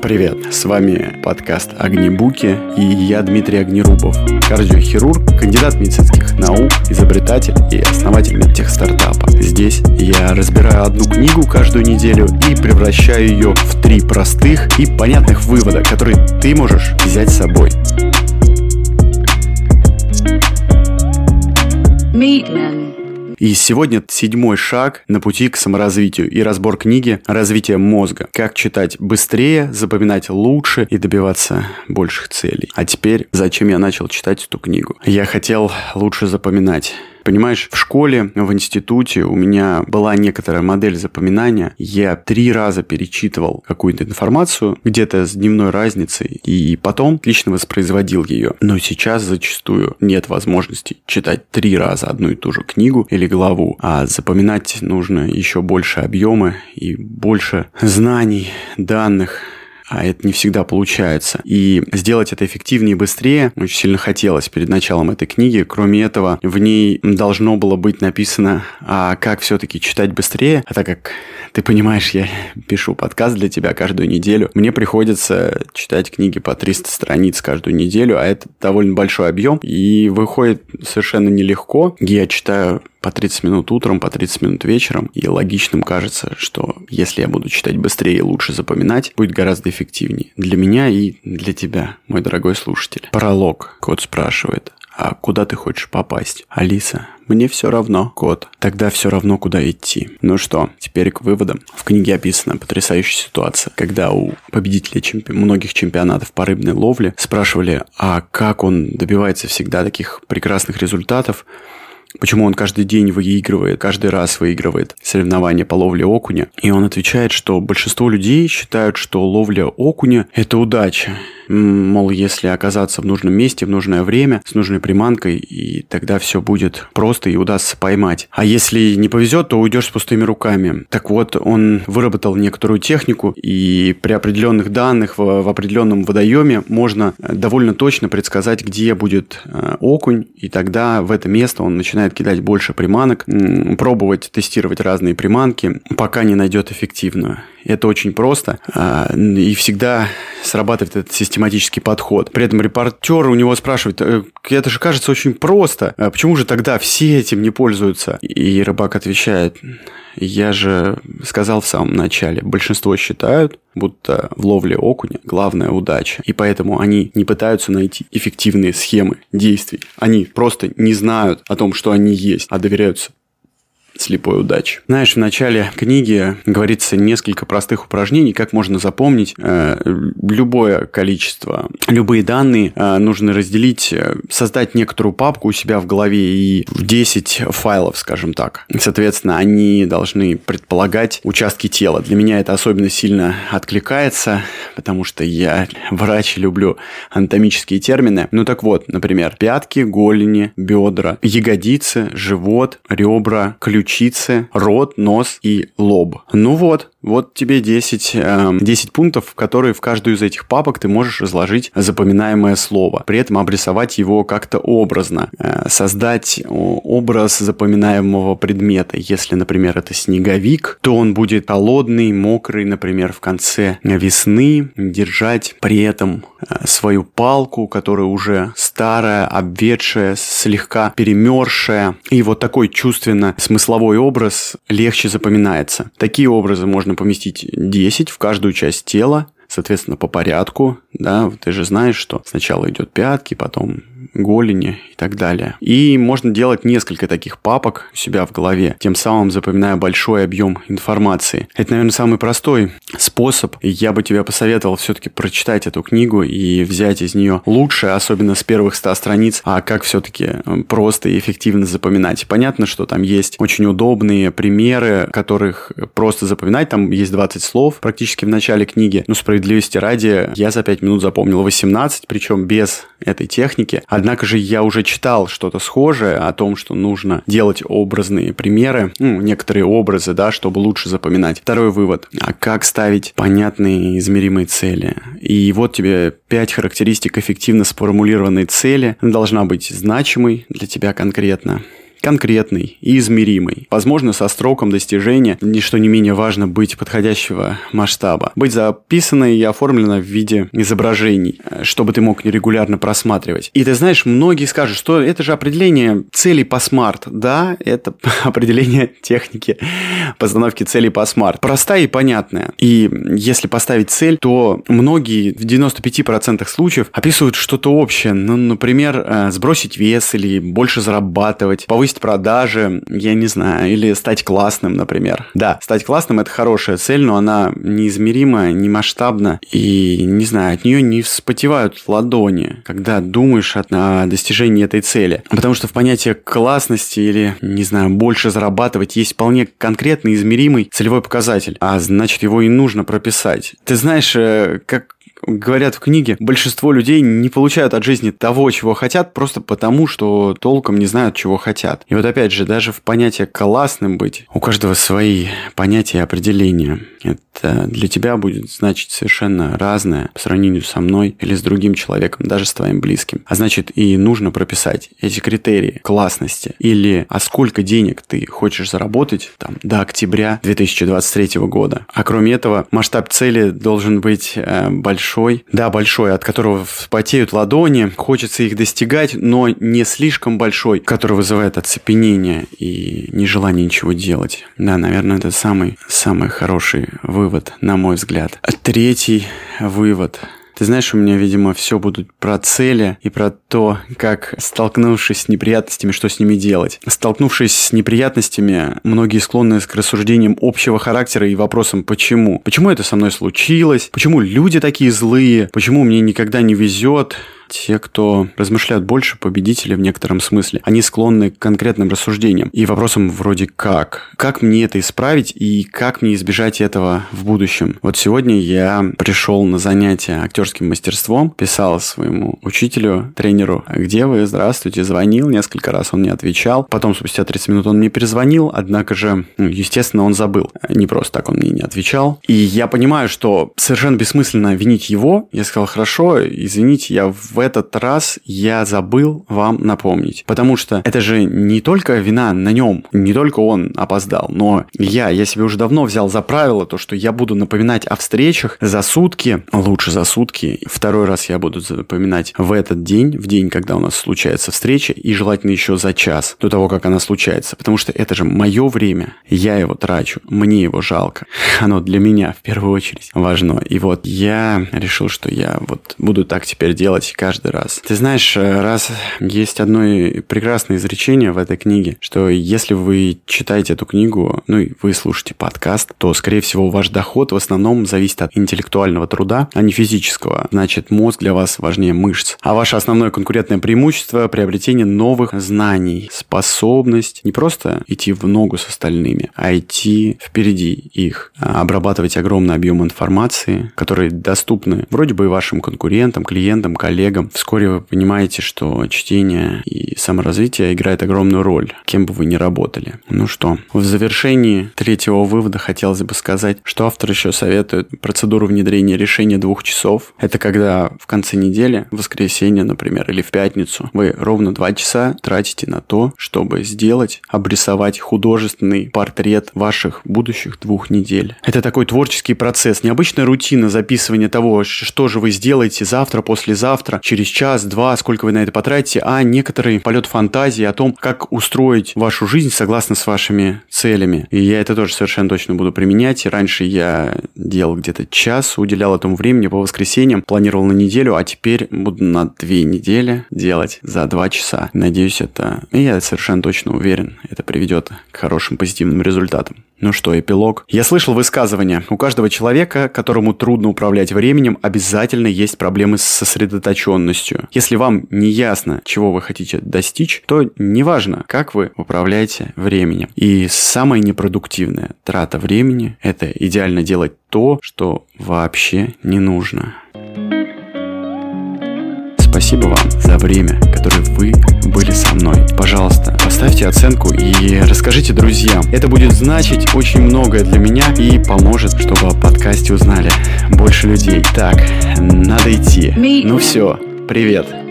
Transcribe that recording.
Привет, с вами подкаст «Огнебуки» и я Дмитрий Огнерубов, кардиохирург, кандидат медицинских наук, изобретатель и основатель медтех-стартапа. Здесь я разбираю одну книгу каждую неделю и превращаю ее в три простых и понятных вывода, которые ты можешь взять с собой. И сегодня седьмой шаг на пути к саморазвитию и разбор книги «Развитие мозга. Как читать быстрее, запоминать лучше и добиваться больших целей». А теперь, зачем я начал читать эту книгу? Я хотел лучше запоминать Понимаешь, в школе, в институте у меня была некоторая модель запоминания. Я три раза перечитывал какую-то информацию, где-то с дневной разницей, и потом отлично воспроизводил ее. Но сейчас зачастую нет возможности читать три раза одну и ту же книгу или главу, а запоминать нужно еще больше объемы и больше знаний, данных, а это не всегда получается. И сделать это эффективнее и быстрее очень сильно хотелось перед началом этой книги. Кроме этого, в ней должно было быть написано, а как все-таки читать быстрее. А так как ты понимаешь, я пишу подкаст для тебя каждую неделю, мне приходится читать книги по 300 страниц каждую неделю, а это довольно большой объем, и выходит совершенно нелегко. Я читаю по 30 минут утром, по 30 минут вечером. И логичным кажется, что если я буду читать быстрее и лучше запоминать, будет гораздо эффективнее. Для меня и для тебя, мой дорогой слушатель. Пролог. Кот спрашивает. А куда ты хочешь попасть? Алиса, мне все равно, кот. Тогда все равно, куда идти. Ну что, теперь к выводам. В книге описана потрясающая ситуация, когда у победителей чемпи... многих чемпионатов по рыбной ловле спрашивали, а как он добивается всегда таких прекрасных результатов, почему он каждый день выигрывает, каждый раз выигрывает соревнования по ловле окуня. И он отвечает, что большинство людей считают, что ловля окуня – это удача. Мол, если оказаться в нужном месте, в нужное время, с нужной приманкой, и тогда все будет просто и удастся поймать. А если не повезет, то уйдешь с пустыми руками. Так вот, он выработал некоторую технику, и при определенных данных в, в определенном водоеме можно э, довольно точно предсказать, где будет э, окунь, и тогда в это место он начинает кидать больше приманок, пробовать тестировать разные приманки, пока не найдет эффективную. Это очень просто. А, и всегда срабатывает этот систематический подход. При этом репортер у него спрашивает, «Э, это же кажется очень просто. А почему же тогда все этим не пользуются? И рыбак отвечает, я же сказал в самом начале, большинство считают, будто в ловле окуня главная удача. И поэтому они не пытаются найти эффективные схемы действий. Они просто не знают о том, что они есть, а доверяются слепой удачи. Знаешь, в начале книги говорится несколько простых упражнений, как можно запомнить э, любое количество, любые данные э, нужно разделить, э, создать некоторую папку у себя в голове и в 10 файлов, скажем так. Соответственно, они должны предполагать участки тела. Для меня это особенно сильно откликается, потому что я врач, люблю анатомические термины. Ну так вот, например, пятки, голени, бедра, ягодицы, живот, ребра, ключ ключицы, рот, нос и лоб. Ну вот, вот тебе 10, э, 10 пунктов, в которые в каждую из этих папок ты можешь разложить запоминаемое слово. При этом обрисовать его как-то образно. Э, создать образ запоминаемого предмета. Если, например, это снеговик, то он будет холодный, мокрый, например, в конце весны. Держать при этом э, свою палку, которая уже старая, обветшая, слегка перемерзшая. И вот такой чувственно смысловой смысловой образ легче запоминается. Такие образы можно поместить 10 в каждую часть тела, соответственно, по порядку, да, ты же знаешь, что сначала идет пятки, потом голени и так далее. И можно делать несколько таких папок у себя в голове, тем самым запоминая большой объем информации. Это, наверное, самый простой способ. Я бы тебе посоветовал все-таки прочитать эту книгу и взять из нее лучшее, особенно с первых 100 страниц, а как все-таки э, просто и эффективно запоминать. Понятно, что там есть очень удобные примеры, которых просто запоминать. Там есть 20 слов практически в начале книги. Но справедливости ради, я за 5 минут запомнил 18, причем без этой техники. Однако же я уже читал что-то схожее о том, что нужно делать образные примеры, ну, некоторые образы, да, чтобы лучше запоминать. Второй вывод. А как ставить понятные измеримые цели? И вот тебе пять характеристик эффективно сформулированной цели. Она должна быть значимой для тебя конкретно конкретный и измеримый. Возможно, со сроком достижения, ничто не менее важно быть подходящего масштаба. Быть записанной и оформленной в виде изображений, э, чтобы ты мог регулярно просматривать. И ты знаешь, многие скажут, что это же определение целей по смарт. Да, это определение техники постановки целей по смарт. Простая и понятная. И если поставить цель, то многие в 95% случаев описывают что-то общее. Ну, например, э, сбросить вес или больше зарабатывать, повысить продажи, я не знаю, или стать классным, например. Да, стать классным – это хорошая цель, но она неизмерима, не масштабна, и, не знаю, от нее не вспотевают ладони, когда думаешь о достижении этой цели. Потому что в понятии классности или, не знаю, больше зарабатывать есть вполне конкретный, измеримый целевой показатель, а значит его и нужно прописать. Ты знаешь, э, как говорят в книге, большинство людей не получают от жизни того, чего хотят, просто потому, что толком не знают, чего хотят. И вот опять же, даже в понятие «классным быть» у каждого свои понятия и определения. Это для тебя будет значить совершенно разное по сравнению со мной или с другим человеком, даже с твоим близким. А значит, и нужно прописать эти критерии классности. Или а сколько денег ты хочешь заработать там, до октября 2023 года. А кроме этого, масштаб цели должен быть э, большой большой, да, большой, от которого вспотеют ладони, хочется их достигать, но не слишком большой, который вызывает оцепенение и нежелание ничего делать. Да, наверное, это самый, самый хороший вывод, на мой взгляд. Третий вывод – ты знаешь, у меня, видимо, все будут про цели и про то, как, столкнувшись с неприятностями, что с ними делать. Столкнувшись с неприятностями, многие склонны к рассуждениям общего характера и вопросам «почему?». Почему это со мной случилось? Почему люди такие злые? Почему мне никогда не везет? Те, кто размышляют больше, победители в некотором смысле, они склонны к конкретным рассуждениям и вопросам вроде «как?». Как мне это исправить и как мне избежать этого в будущем? Вот сегодня я пришел на занятие актерским мастерством, писал своему учителю, тренеру, где вы, здравствуйте, звонил несколько раз, он не отвечал. Потом, спустя 30 минут, он мне перезвонил, однако же, ну, естественно, он забыл. Не просто так он мне не отвечал. И я понимаю, что совершенно бессмысленно винить его. Я сказал, хорошо, извините, я в в этот раз я забыл вам напомнить. Потому что это же не только вина на нем, не только он опоздал, но я, я себе уже давно взял за правило то, что я буду напоминать о встречах за сутки, лучше за сутки. Второй раз я буду запоминать в этот день, в день, когда у нас случается встреча, и желательно еще за час до того, как она случается. Потому что это же мое время, я его трачу, мне его жалко. Оно для меня в первую очередь важно. И вот я решил, что я вот буду так теперь делать каждый раз. Ты знаешь, э, раз есть одно прекрасное изречение в этой книге, что если вы читаете эту книгу, ну и вы слушаете подкаст, то, скорее всего, ваш доход в основном зависит от интеллектуального труда, а не физического. Значит, мозг для вас важнее мышц. А ваше основное конкурентное преимущество – приобретение новых знаний, способность не просто идти в ногу с остальными, а идти впереди их, а обрабатывать огромный объем информации, которые доступны вроде бы и вашим конкурентам, клиентам, коллегам, коллегам, вскоре вы понимаете, что чтение и саморазвитие играет огромную роль, кем бы вы ни работали. Ну что, в завершении третьего вывода хотелось бы сказать, что автор еще советует процедуру внедрения решения двух часов. Это когда в конце недели, в воскресенье, например, или в пятницу, вы ровно два часа тратите на то, чтобы сделать, обрисовать художественный портрет ваших будущих двух недель. Это такой творческий процесс, необычная рутина записывания того, что же вы сделаете завтра, послезавтра, через час, два, сколько вы на это потратите, а некоторый полет фантазии о том, как устроить вашу жизнь согласно с вашими целями. И я это тоже совершенно точно буду применять. раньше я делал где-то час, уделял этому времени по воскресеньям, планировал на неделю, а теперь буду на две недели делать за два часа. Надеюсь, это... И я совершенно точно уверен, это приведет к хорошим позитивным результатам. Ну что, эпилог? Я слышал высказывание. У каждого человека, которому трудно управлять временем, обязательно есть проблемы с сосредоточенностью. Если вам не ясно, чего вы хотите достичь, то неважно, как вы управляете временем. И самая непродуктивная трата времени – это идеально делать то, что вообще не нужно. Спасибо вам за время, которое вы были со мной. Пожалуйста, поставьте оценку и расскажите друзьям. Это будет значить очень многое для меня и поможет, чтобы о подкасте узнали больше людей. Так, надо идти. Ну все, привет.